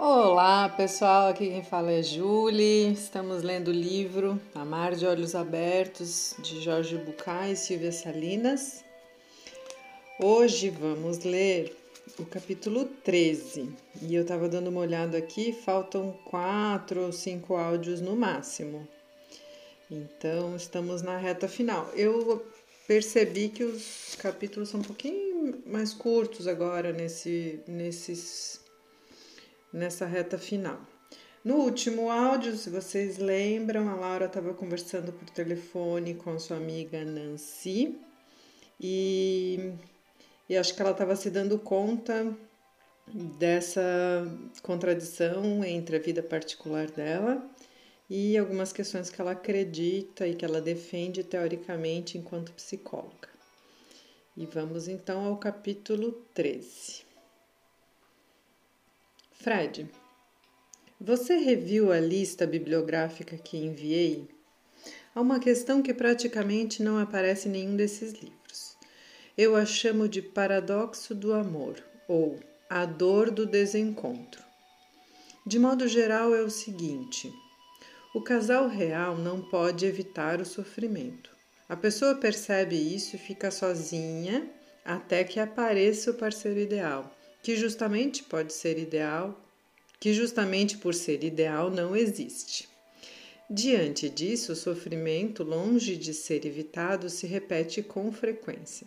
Olá pessoal, aqui quem fala é Julie. Estamos lendo o livro Amar de Olhos Abertos de Jorge Bucay e Silvia Salinas. Hoje vamos ler o capítulo 13 e eu estava dando uma olhada aqui, faltam quatro ou cinco áudios no máximo. Então estamos na reta final. Eu percebi que os capítulos são um pouquinho mais curtos agora nesse, nesses nessa reta final. No último áudio, se vocês lembram, a Laura estava conversando por telefone com sua amiga Nancy e, e acho que ela estava se dando conta dessa contradição entre a vida particular dela e algumas questões que ela acredita e que ela defende teoricamente enquanto psicóloga. E vamos então ao capítulo 13. Fred, você reviu a lista bibliográfica que enviei? Há uma questão que praticamente não aparece em nenhum desses livros. Eu a chamo de paradoxo do amor ou a dor do desencontro. De modo geral, é o seguinte: o casal real não pode evitar o sofrimento. A pessoa percebe isso e fica sozinha até que apareça o parceiro ideal que justamente pode ser ideal, que justamente por ser ideal não existe. Diante disso, o sofrimento, longe de ser evitado, se repete com frequência.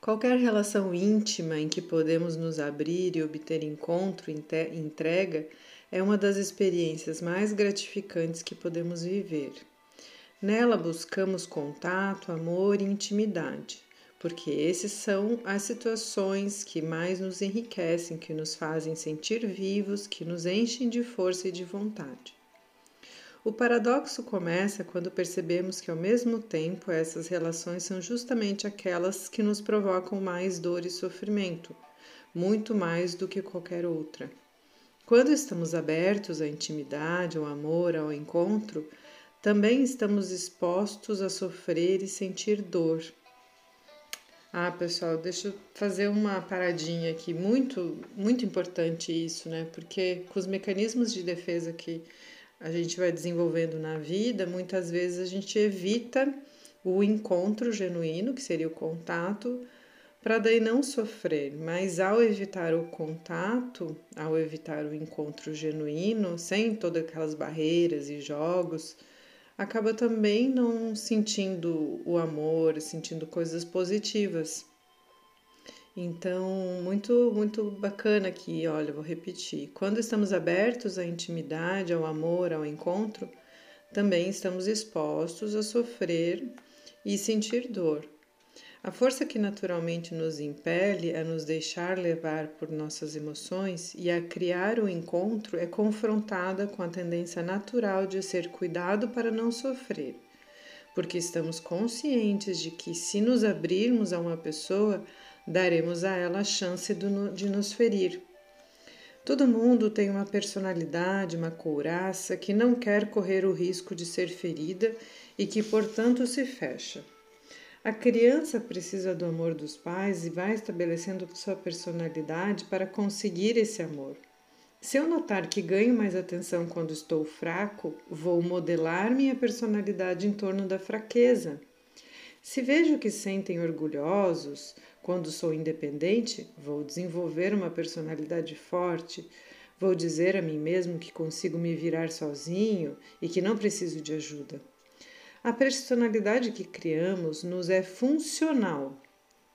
Qualquer relação íntima em que podemos nos abrir e obter encontro, entrega, é uma das experiências mais gratificantes que podemos viver. Nela buscamos contato, amor e intimidade porque esses são as situações que mais nos enriquecem, que nos fazem sentir vivos, que nos enchem de força e de vontade. O paradoxo começa quando percebemos que, ao mesmo tempo, essas relações são justamente aquelas que nos provocam mais dor e sofrimento, muito mais do que qualquer outra. Quando estamos abertos à intimidade, ao amor, ao encontro, também estamos expostos a sofrer e sentir dor, ah, pessoal, deixa eu fazer uma paradinha aqui. Muito, muito importante isso, né? Porque com os mecanismos de defesa que a gente vai desenvolvendo na vida, muitas vezes a gente evita o encontro genuíno, que seria o contato, para daí não sofrer. Mas ao evitar o contato, ao evitar o encontro genuíno, sem todas aquelas barreiras e jogos, acaba também não sentindo o amor, sentindo coisas positivas. Então, muito, muito bacana aqui, olha, vou repetir. Quando estamos abertos à intimidade, ao amor, ao encontro, também estamos expostos a sofrer e sentir dor. A força que naturalmente nos impele a nos deixar levar por nossas emoções e a criar o encontro é confrontada com a tendência natural de ser cuidado para não sofrer, porque estamos conscientes de que, se nos abrirmos a uma pessoa, daremos a ela a chance de nos ferir. Todo mundo tem uma personalidade, uma couraça que não quer correr o risco de ser ferida e que, portanto, se fecha. A criança precisa do amor dos pais e vai estabelecendo sua personalidade para conseguir esse amor. Se eu notar que ganho mais atenção quando estou fraco, vou modelar minha personalidade em torno da fraqueza. Se vejo que sentem orgulhosos quando sou independente, vou desenvolver uma personalidade forte. Vou dizer a mim mesmo que consigo me virar sozinho e que não preciso de ajuda. A personalidade que criamos nos é funcional,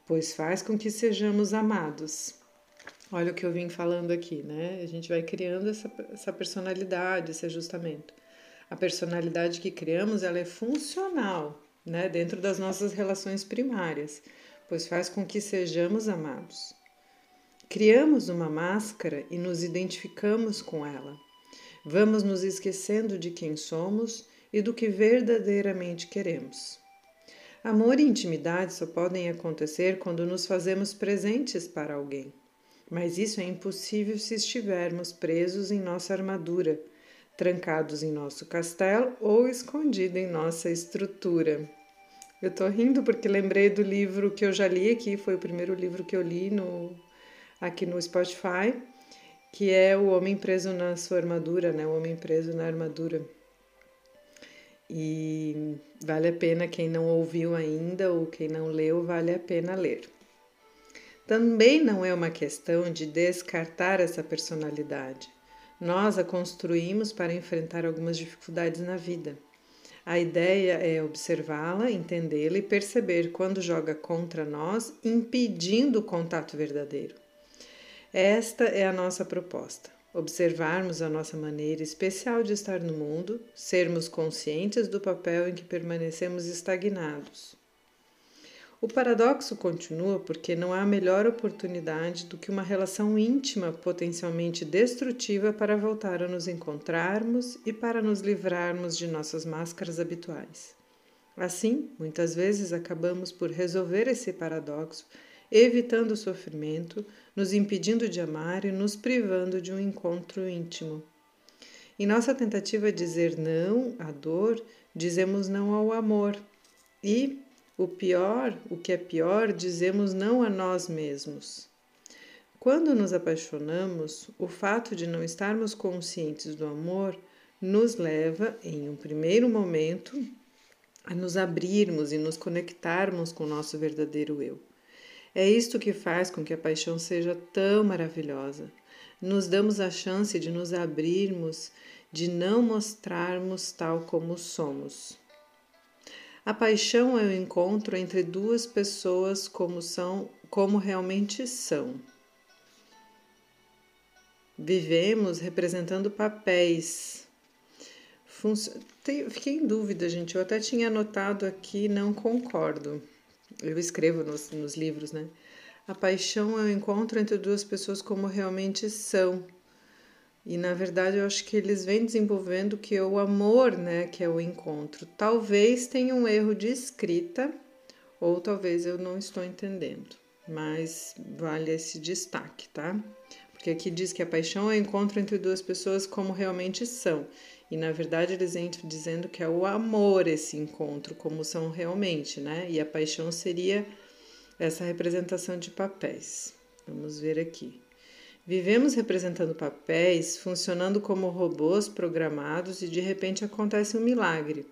pois faz com que sejamos amados. Olha o que eu vim falando aqui, né? A gente vai criando essa, essa personalidade, esse ajustamento. A personalidade que criamos, ela é funcional, né? Dentro das nossas relações primárias, pois faz com que sejamos amados. Criamos uma máscara e nos identificamos com ela. Vamos nos esquecendo de quem somos e do que verdadeiramente queremos. Amor e intimidade só podem acontecer quando nos fazemos presentes para alguém. Mas isso é impossível se estivermos presos em nossa armadura, trancados em nosso castelo ou escondidos em nossa estrutura. Eu tô rindo porque lembrei do livro que eu já li aqui, foi o primeiro livro que eu li no, aqui no Spotify, que é o homem preso na sua armadura, né? O homem preso na armadura. E vale a pena quem não ouviu ainda ou quem não leu, vale a pena ler. Também não é uma questão de descartar essa personalidade. Nós a construímos para enfrentar algumas dificuldades na vida. A ideia é observá-la, entendê-la e perceber quando joga contra nós, impedindo o contato verdadeiro. Esta é a nossa proposta observarmos a nossa maneira especial de estar no mundo, sermos conscientes do papel em que permanecemos estagnados. O paradoxo continua porque não há melhor oportunidade do que uma relação íntima potencialmente destrutiva para voltar a nos encontrarmos e para nos livrarmos de nossas máscaras habituais. Assim, muitas vezes acabamos por resolver esse paradoxo evitando o sofrimento, nos impedindo de amar e nos privando de um encontro íntimo. Em nossa tentativa de dizer não à dor, dizemos não ao amor. E, o pior, o que é pior, dizemos não a nós mesmos. Quando nos apaixonamos, o fato de não estarmos conscientes do amor nos leva, em um primeiro momento, a nos abrirmos e nos conectarmos com o nosso verdadeiro eu. É isto que faz com que a paixão seja tão maravilhosa. Nos damos a chance de nos abrirmos, de não mostrarmos tal como somos. A paixão é o encontro entre duas pessoas como são, como realmente são. Vivemos representando papéis. Fiquei em dúvida, gente. Eu até tinha anotado aqui, não concordo eu escrevo nos, nos livros, né? A paixão é o encontro entre duas pessoas como realmente são. E na verdade eu acho que eles vêm desenvolvendo que é o amor, né, que é o encontro. Talvez tenha um erro de escrita, ou talvez eu não estou entendendo, mas vale esse destaque, tá? Porque aqui diz que a paixão é o encontro entre duas pessoas como realmente são. E na verdade eles entram dizendo que é o amor esse encontro, como são realmente, né? E a paixão seria essa representação de papéis. Vamos ver aqui. Vivemos representando papéis, funcionando como robôs programados e de repente acontece um milagre.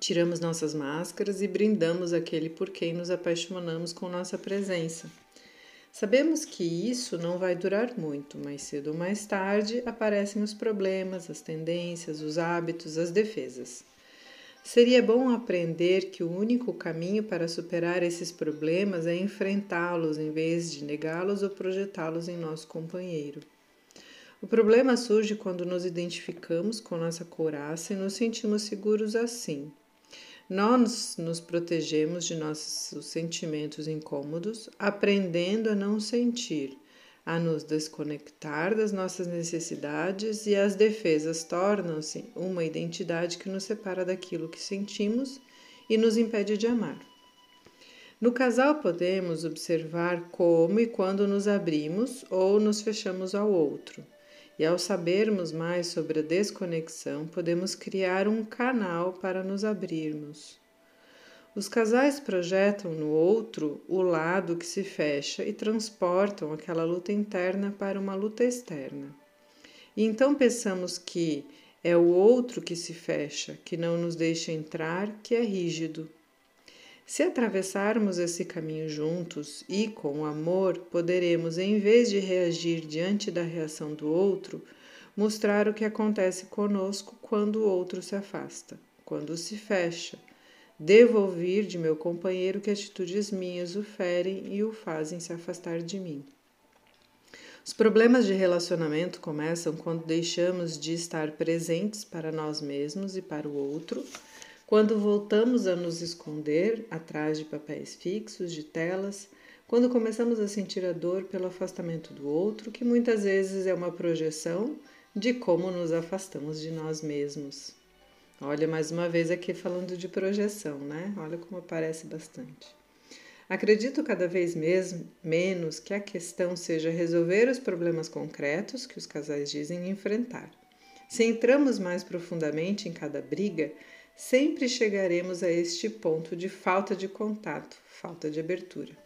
Tiramos nossas máscaras e brindamos aquele por quem nos apaixonamos com nossa presença. Sabemos que isso não vai durar muito, mais cedo ou mais tarde aparecem os problemas, as tendências, os hábitos, as defesas. Seria bom aprender que o único caminho para superar esses problemas é enfrentá-los em vez de negá-los ou projetá-los em nosso companheiro. O problema surge quando nos identificamos com nossa couraça e nos sentimos seguros assim. Nós nos protegemos de nossos sentimentos incômodos, aprendendo a não sentir, a nos desconectar das nossas necessidades e as defesas tornam-se uma identidade que nos separa daquilo que sentimos e nos impede de amar. No casal, podemos observar como e quando nos abrimos ou nos fechamos ao outro e ao sabermos mais sobre a desconexão, podemos criar um canal para nos abrirmos. Os casais projetam no outro o lado que se fecha e transportam aquela luta interna para uma luta externa. E então pensamos que é o outro que se fecha, que não nos deixa entrar, que é rígido. Se atravessarmos esse caminho juntos e com amor, poderemos, em vez de reagir diante da reação do outro, mostrar o que acontece conosco quando o outro se afasta, quando se fecha. Devo ouvir de meu companheiro que atitudes minhas o ferem e o fazem se afastar de mim. Os problemas de relacionamento começam quando deixamos de estar presentes para nós mesmos e para o outro quando voltamos a nos esconder atrás de papéis fixos, de telas, quando começamos a sentir a dor pelo afastamento do outro, que muitas vezes é uma projeção de como nos afastamos de nós mesmos. Olha, mais uma vez aqui falando de projeção, né? Olha como aparece bastante. Acredito cada vez mesmo, menos que a questão seja resolver os problemas concretos que os casais dizem enfrentar. Se entramos mais profundamente em cada briga, sempre chegaremos a este ponto de falta de contato, falta de abertura.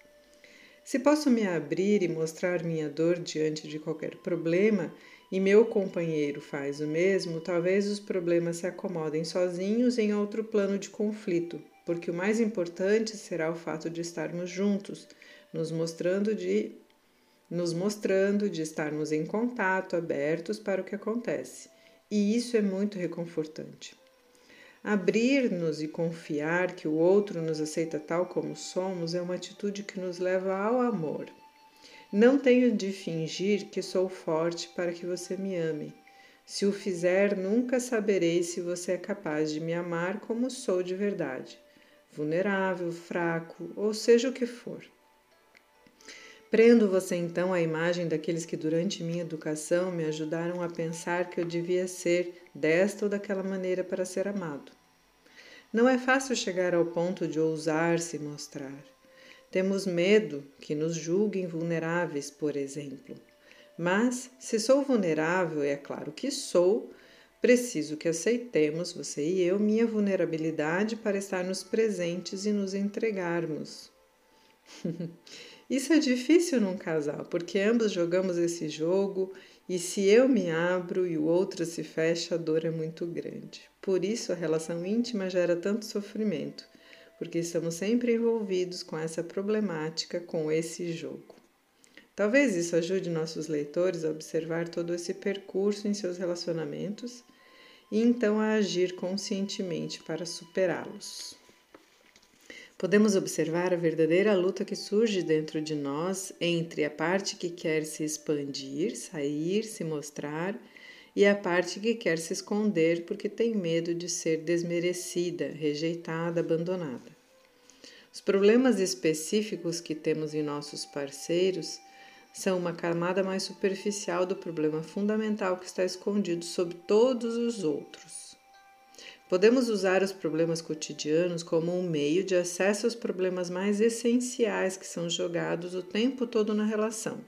Se posso me abrir e mostrar minha dor diante de qualquer problema, e meu companheiro faz o mesmo, talvez os problemas se acomodem sozinhos em outro plano de conflito, porque o mais importante será o fato de estarmos juntos, nos mostrando de nos mostrando de estarmos em contato, abertos para o que acontece. E isso é muito reconfortante. Abrir-nos e confiar que o outro nos aceita tal como somos é uma atitude que nos leva ao amor. Não tenho de fingir que sou forte para que você me ame. Se o fizer, nunca saberei se você é capaz de me amar como sou de verdade, vulnerável, fraco, ou seja o que for. Prendo você então à imagem daqueles que durante minha educação me ajudaram a pensar que eu devia ser desta ou daquela maneira para ser amado. Não é fácil chegar ao ponto de ousar se mostrar. Temos medo que nos julguem vulneráveis, por exemplo. Mas, se sou vulnerável, e é claro que sou, preciso que aceitemos, você e eu, minha vulnerabilidade para estarmos presentes e nos entregarmos. Isso é difícil num casal, porque ambos jogamos esse jogo e se eu me abro e o outro se fecha, a dor é muito grande. Por isso a relação íntima gera tanto sofrimento porque estamos sempre envolvidos com essa problemática, com esse jogo. Talvez isso ajude nossos leitores a observar todo esse percurso em seus relacionamentos e então a agir conscientemente para superá-los. Podemos observar a verdadeira luta que surge dentro de nós entre a parte que quer se expandir, sair, se mostrar e a parte que quer se esconder porque tem medo de ser desmerecida, rejeitada, abandonada. Os problemas específicos que temos em nossos parceiros são uma camada mais superficial do problema fundamental que está escondido sob todos os outros. Podemos usar os problemas cotidianos como um meio de acesso aos problemas mais essenciais que são jogados o tempo todo na relação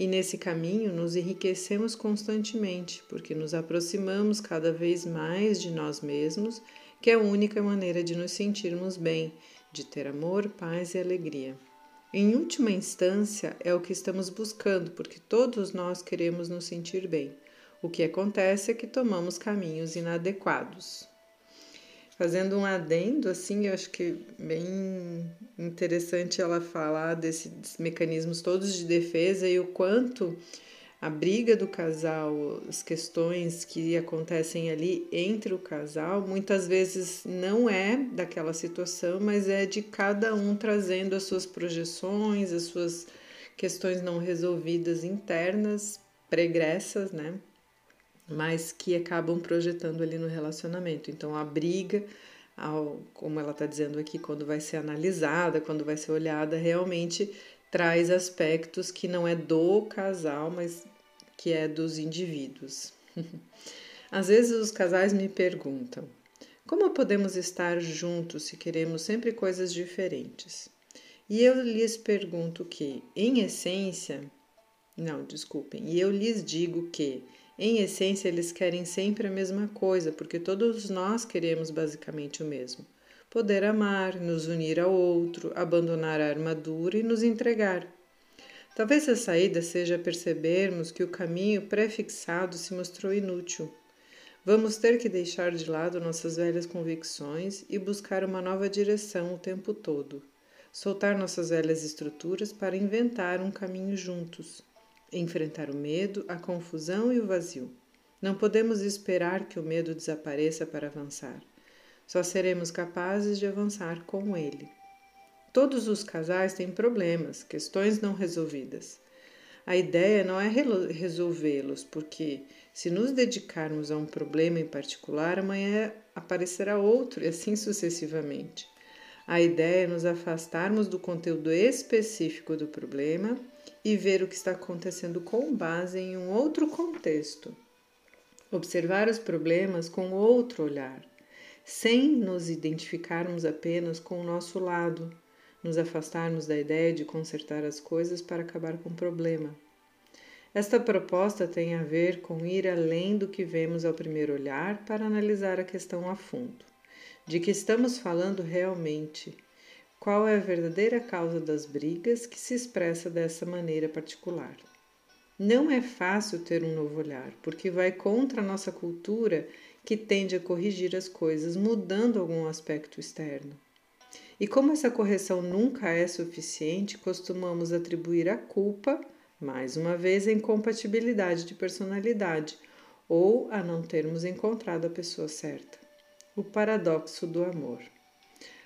e nesse caminho nos enriquecemos constantemente, porque nos aproximamos cada vez mais de nós mesmos, que é a única maneira de nos sentirmos bem, de ter amor, paz e alegria. Em última instância, é o que estamos buscando, porque todos nós queremos nos sentir bem. O que acontece é que tomamos caminhos inadequados. Fazendo um adendo, assim, eu acho que bem interessante ela falar desses mecanismos todos de defesa e o quanto a briga do casal, as questões que acontecem ali entre o casal, muitas vezes não é daquela situação, mas é de cada um trazendo as suas projeções, as suas questões não resolvidas internas, pregressas, né? Mas que acabam projetando ali no relacionamento. Então, a briga, ao, como ela está dizendo aqui, quando vai ser analisada, quando vai ser olhada, realmente traz aspectos que não é do casal, mas que é dos indivíduos. Às vezes os casais me perguntam: como podemos estar juntos se queremos sempre coisas diferentes? E eu lhes pergunto que, em essência, não, desculpem, e eu lhes digo que, em essência, eles querem sempre a mesma coisa, porque todos nós queremos basicamente o mesmo: poder amar, nos unir ao outro, abandonar a armadura e nos entregar. Talvez a saída seja percebermos que o caminho prefixado se mostrou inútil. Vamos ter que deixar de lado nossas velhas convicções e buscar uma nova direção o tempo todo. Soltar nossas velhas estruturas para inventar um caminho juntos enfrentar o medo, a confusão e o vazio. Não podemos esperar que o medo desapareça para avançar. Só seremos capazes de avançar com ele. Todos os casais têm problemas, questões não resolvidas. A ideia não é resolvê-los, porque se nos dedicarmos a um problema em particular, amanhã aparecerá outro e assim sucessivamente. A ideia é nos afastarmos do conteúdo específico do problema e ver o que está acontecendo com base em um outro contexto. Observar os problemas com outro olhar, sem nos identificarmos apenas com o nosso lado, nos afastarmos da ideia de consertar as coisas para acabar com o problema. Esta proposta tem a ver com ir além do que vemos ao primeiro olhar para analisar a questão a fundo. De que estamos falando realmente? Qual é a verdadeira causa das brigas que se expressa dessa maneira particular. Não é fácil ter um novo olhar, porque vai contra a nossa cultura que tende a corrigir as coisas mudando algum aspecto externo. E como essa correção nunca é suficiente, costumamos atribuir a culpa, mais uma vez, à incompatibilidade de personalidade ou a não termos encontrado a pessoa certa. O paradoxo do amor.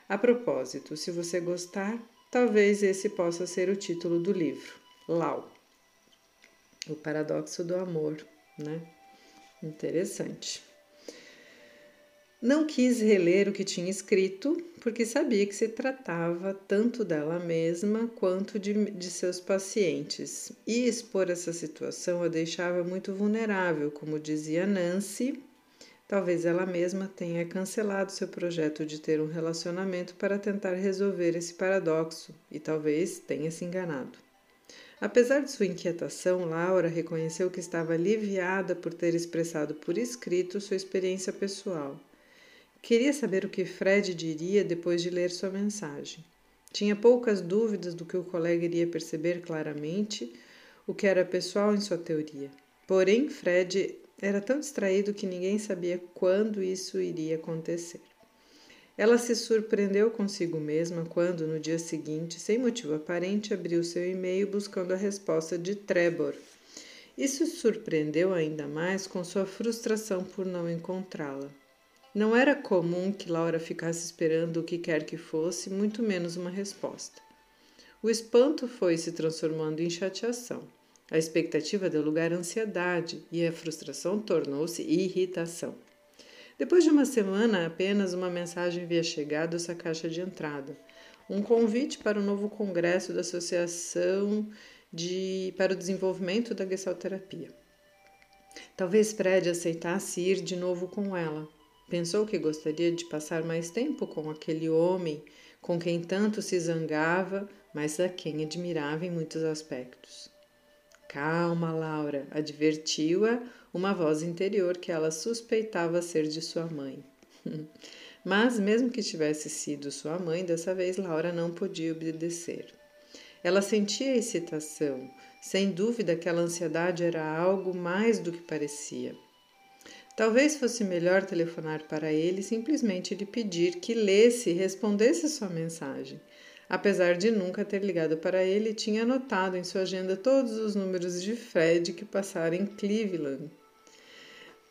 A propósito, se você gostar, talvez esse possa ser o título do livro. Lau. O paradoxo do amor, né? Interessante. Não quis reler o que tinha escrito, porque sabia que se tratava tanto dela mesma quanto de, de, seus pacientes, e expor essa situação a deixava muito vulnerável, como dizia Nancy. Talvez ela mesma tenha cancelado seu projeto de ter um relacionamento para tentar resolver esse paradoxo, e talvez tenha se enganado. Apesar de sua inquietação, Laura reconheceu que estava aliviada por ter expressado por escrito sua experiência pessoal Queria saber o que Fred diria depois de ler sua mensagem. Tinha poucas dúvidas do que o colega iria perceber claramente o que era pessoal em sua teoria. Porém, Fred era tão distraído que ninguém sabia quando isso iria acontecer. Ela se surpreendeu consigo mesma quando, no dia seguinte, sem motivo aparente, abriu seu e-mail buscando a resposta de Trevor. Isso surpreendeu ainda mais com sua frustração por não encontrá-la. Não era comum que Laura ficasse esperando o que quer que fosse, muito menos uma resposta. O espanto foi se transformando em chateação. A expectativa deu lugar à ansiedade e a frustração tornou-se irritação. Depois de uma semana, apenas uma mensagem havia chegado a sua caixa de entrada. Um convite para o novo congresso da Associação de, para o Desenvolvimento da Gestalterapia. Talvez Fred aceitasse ir de novo com ela, Pensou que gostaria de passar mais tempo com aquele homem com quem tanto se zangava, mas a quem admirava em muitos aspectos. Calma, Laura, advertiu-a uma voz interior que ela suspeitava ser de sua mãe. mas, mesmo que tivesse sido sua mãe, dessa vez Laura não podia obedecer. Ela sentia excitação, sem dúvida aquela ansiedade era algo mais do que parecia. Talvez fosse melhor telefonar para ele e simplesmente lhe pedir que lesse e respondesse sua mensagem. Apesar de nunca ter ligado para ele, tinha anotado em sua agenda todos os números de Fred que passaram em Cleveland.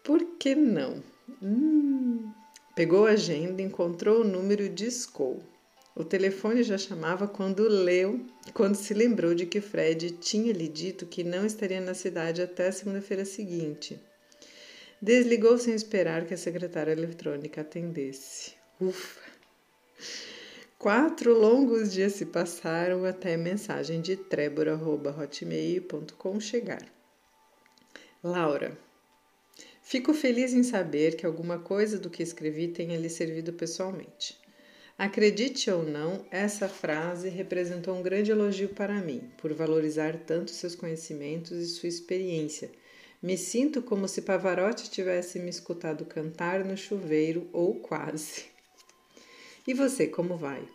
Por que não? Hum. Pegou a agenda, encontrou o número e discou. O telefone já chamava quando leu, quando se lembrou de que Fred tinha lhe dito que não estaria na cidade até segunda-feira seguinte. Desligou sem esperar que a secretária eletrônica atendesse. Ufa! Quatro longos dias se passaram até a mensagem de trebor.hotmail.com chegar. Laura, fico feliz em saber que alguma coisa do que escrevi tenha lhe servido pessoalmente. Acredite ou não, essa frase representou um grande elogio para mim, por valorizar tanto seus conhecimentos e sua experiência me sinto como se Pavarotti tivesse me escutado cantar no chuveiro ou quase. E você, como vai?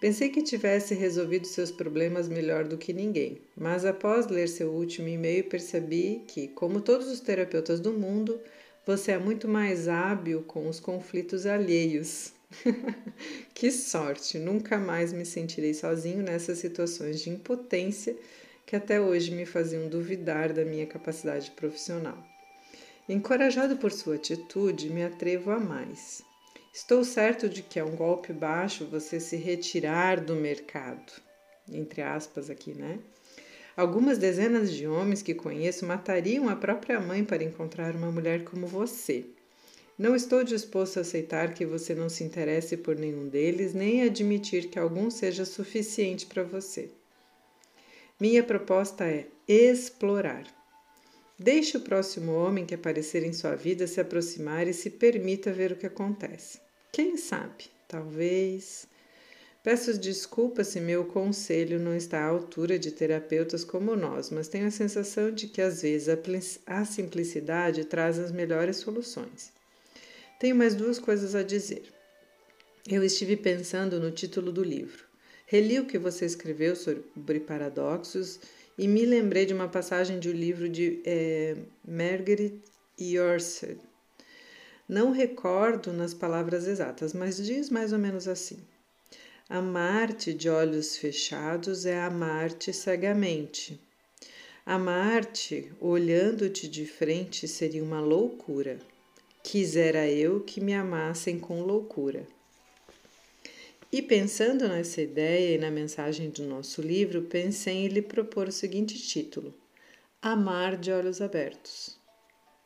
Pensei que tivesse resolvido seus problemas melhor do que ninguém, mas após ler seu último e-mail percebi que, como todos os terapeutas do mundo, você é muito mais hábil com os conflitos alheios. que sorte! Nunca mais me sentirei sozinho nessas situações de impotência que até hoje me faziam duvidar da minha capacidade profissional. Encorajado por sua atitude, me atrevo a mais. Estou certo de que é um golpe baixo você se retirar do mercado. Entre aspas, aqui, né? Algumas dezenas de homens que conheço matariam a própria mãe para encontrar uma mulher como você. Não estou disposto a aceitar que você não se interesse por nenhum deles, nem admitir que algum seja suficiente para você. Minha proposta é explorar. Deixe o próximo homem que aparecer em sua vida se aproximar e se permita ver o que acontece. Quem sabe? Talvez. Peço desculpas se meu conselho não está à altura de terapeutas como nós, mas tenho a sensação de que às vezes a simplicidade traz as melhores soluções. Tenho mais duas coisas a dizer. Eu estive pensando no título do livro. Reli o que você escreveu sobre paradoxos e me lembrei de uma passagem de um livro de é, Margaret Yourcenar. Não recordo nas palavras exatas, mas diz mais ou menos assim: Amar-te de olhos fechados é amar-te cegamente. Amar-te olhando-te de frente seria uma loucura. Quisera eu que me amassem com loucura. E pensando nessa ideia e na mensagem do nosso livro, pensei em lhe propor o seguinte título: Amar de olhos abertos.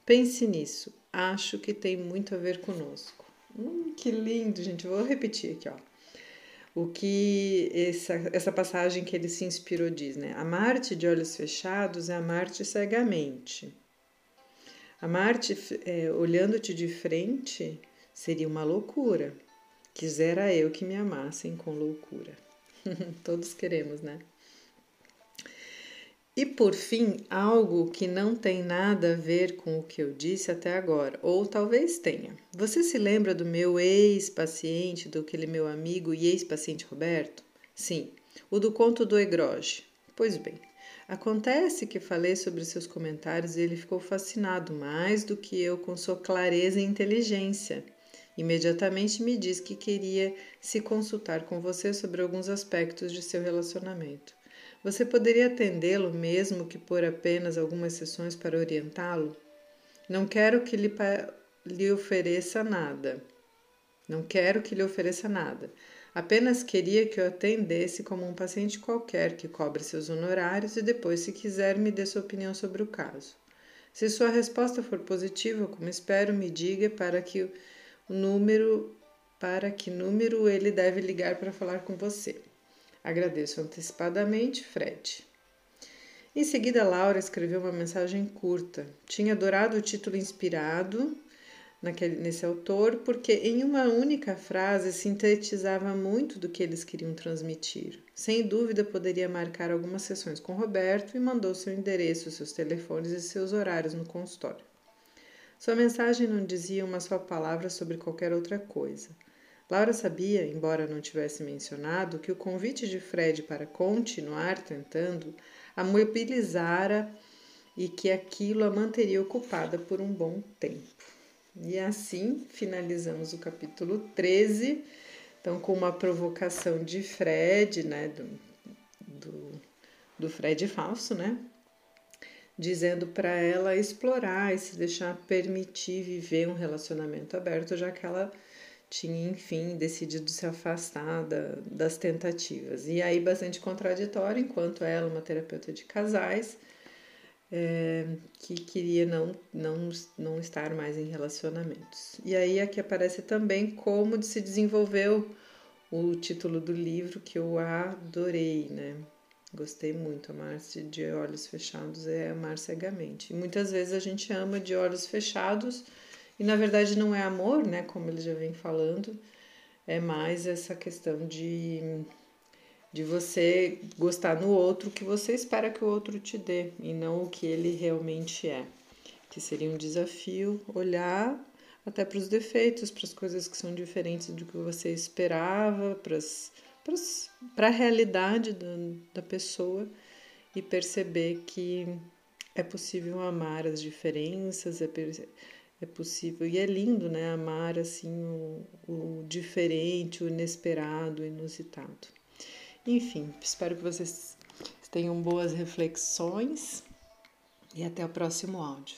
Pense nisso, acho que tem muito a ver conosco. Hum, que lindo, gente. Vou repetir aqui, ó. O que essa, essa passagem que ele se inspirou diz, né? Amar-te de olhos fechados é amar-te cegamente. Amar-te é, olhando-te de frente seria uma loucura. Quisera eu que me amassem com loucura. Todos queremos, né? E por fim, algo que não tem nada a ver com o que eu disse até agora, ou talvez tenha. Você se lembra do meu ex-paciente, do aquele meu amigo e ex-paciente Roberto? Sim, o do conto do Egroge. Pois bem, acontece que falei sobre seus comentários e ele ficou fascinado mais do que eu com sua clareza e inteligência. Imediatamente me disse que queria se consultar com você sobre alguns aspectos de seu relacionamento. Você poderia atendê-lo mesmo que por apenas algumas sessões para orientá-lo? Não quero que lhe, lhe ofereça nada. Não quero que lhe ofereça nada. Apenas queria que eu atendesse como um paciente qualquer que cobre seus honorários e depois, se quiser, me dê sua opinião sobre o caso. Se sua resposta for positiva, como espero, me diga para que o número para que número ele deve ligar para falar com você. Agradeço antecipadamente, Fred. Em seguida, Laura escreveu uma mensagem curta. Tinha adorado o título inspirado naquele, nesse autor, porque em uma única frase sintetizava muito do que eles queriam transmitir. Sem dúvida, poderia marcar algumas sessões com Roberto e mandou seu endereço, seus telefones e seus horários no consultório. Sua mensagem não dizia uma só palavra sobre qualquer outra coisa. Laura sabia, embora não tivesse mencionado, que o convite de Fred para continuar tentando a mobilizara e que aquilo a manteria ocupada por um bom tempo. E assim finalizamos o capítulo 13, então com uma provocação de Fred, né, do, do, do Fred falso, né, dizendo para ela explorar e se deixar permitir viver um relacionamento aberto, já que ela tinha, enfim, decidido se afastar da, das tentativas. E aí, bastante contraditório, enquanto ela, uma terapeuta de casais, é, que queria não, não, não estar mais em relacionamentos. E aí, aqui aparece também como se desenvolveu o título do livro, que eu adorei, né? Gostei muito. Amar-se de olhos fechados é amar cegamente. E muitas vezes a gente ama de olhos fechados e na verdade não é amor, né, como ele já vem falando, é mais essa questão de, de você gostar no outro que você espera que o outro te dê e não o que ele realmente é. Que seria um desafio olhar até para os defeitos, para as coisas que são diferentes do que você esperava, para a realidade da, da pessoa e perceber que é possível amar as diferenças, é, é possível. E é lindo, né? Amar assim o, o diferente, o inesperado, o inusitado. Enfim, espero que vocês tenham boas reflexões e até o próximo áudio.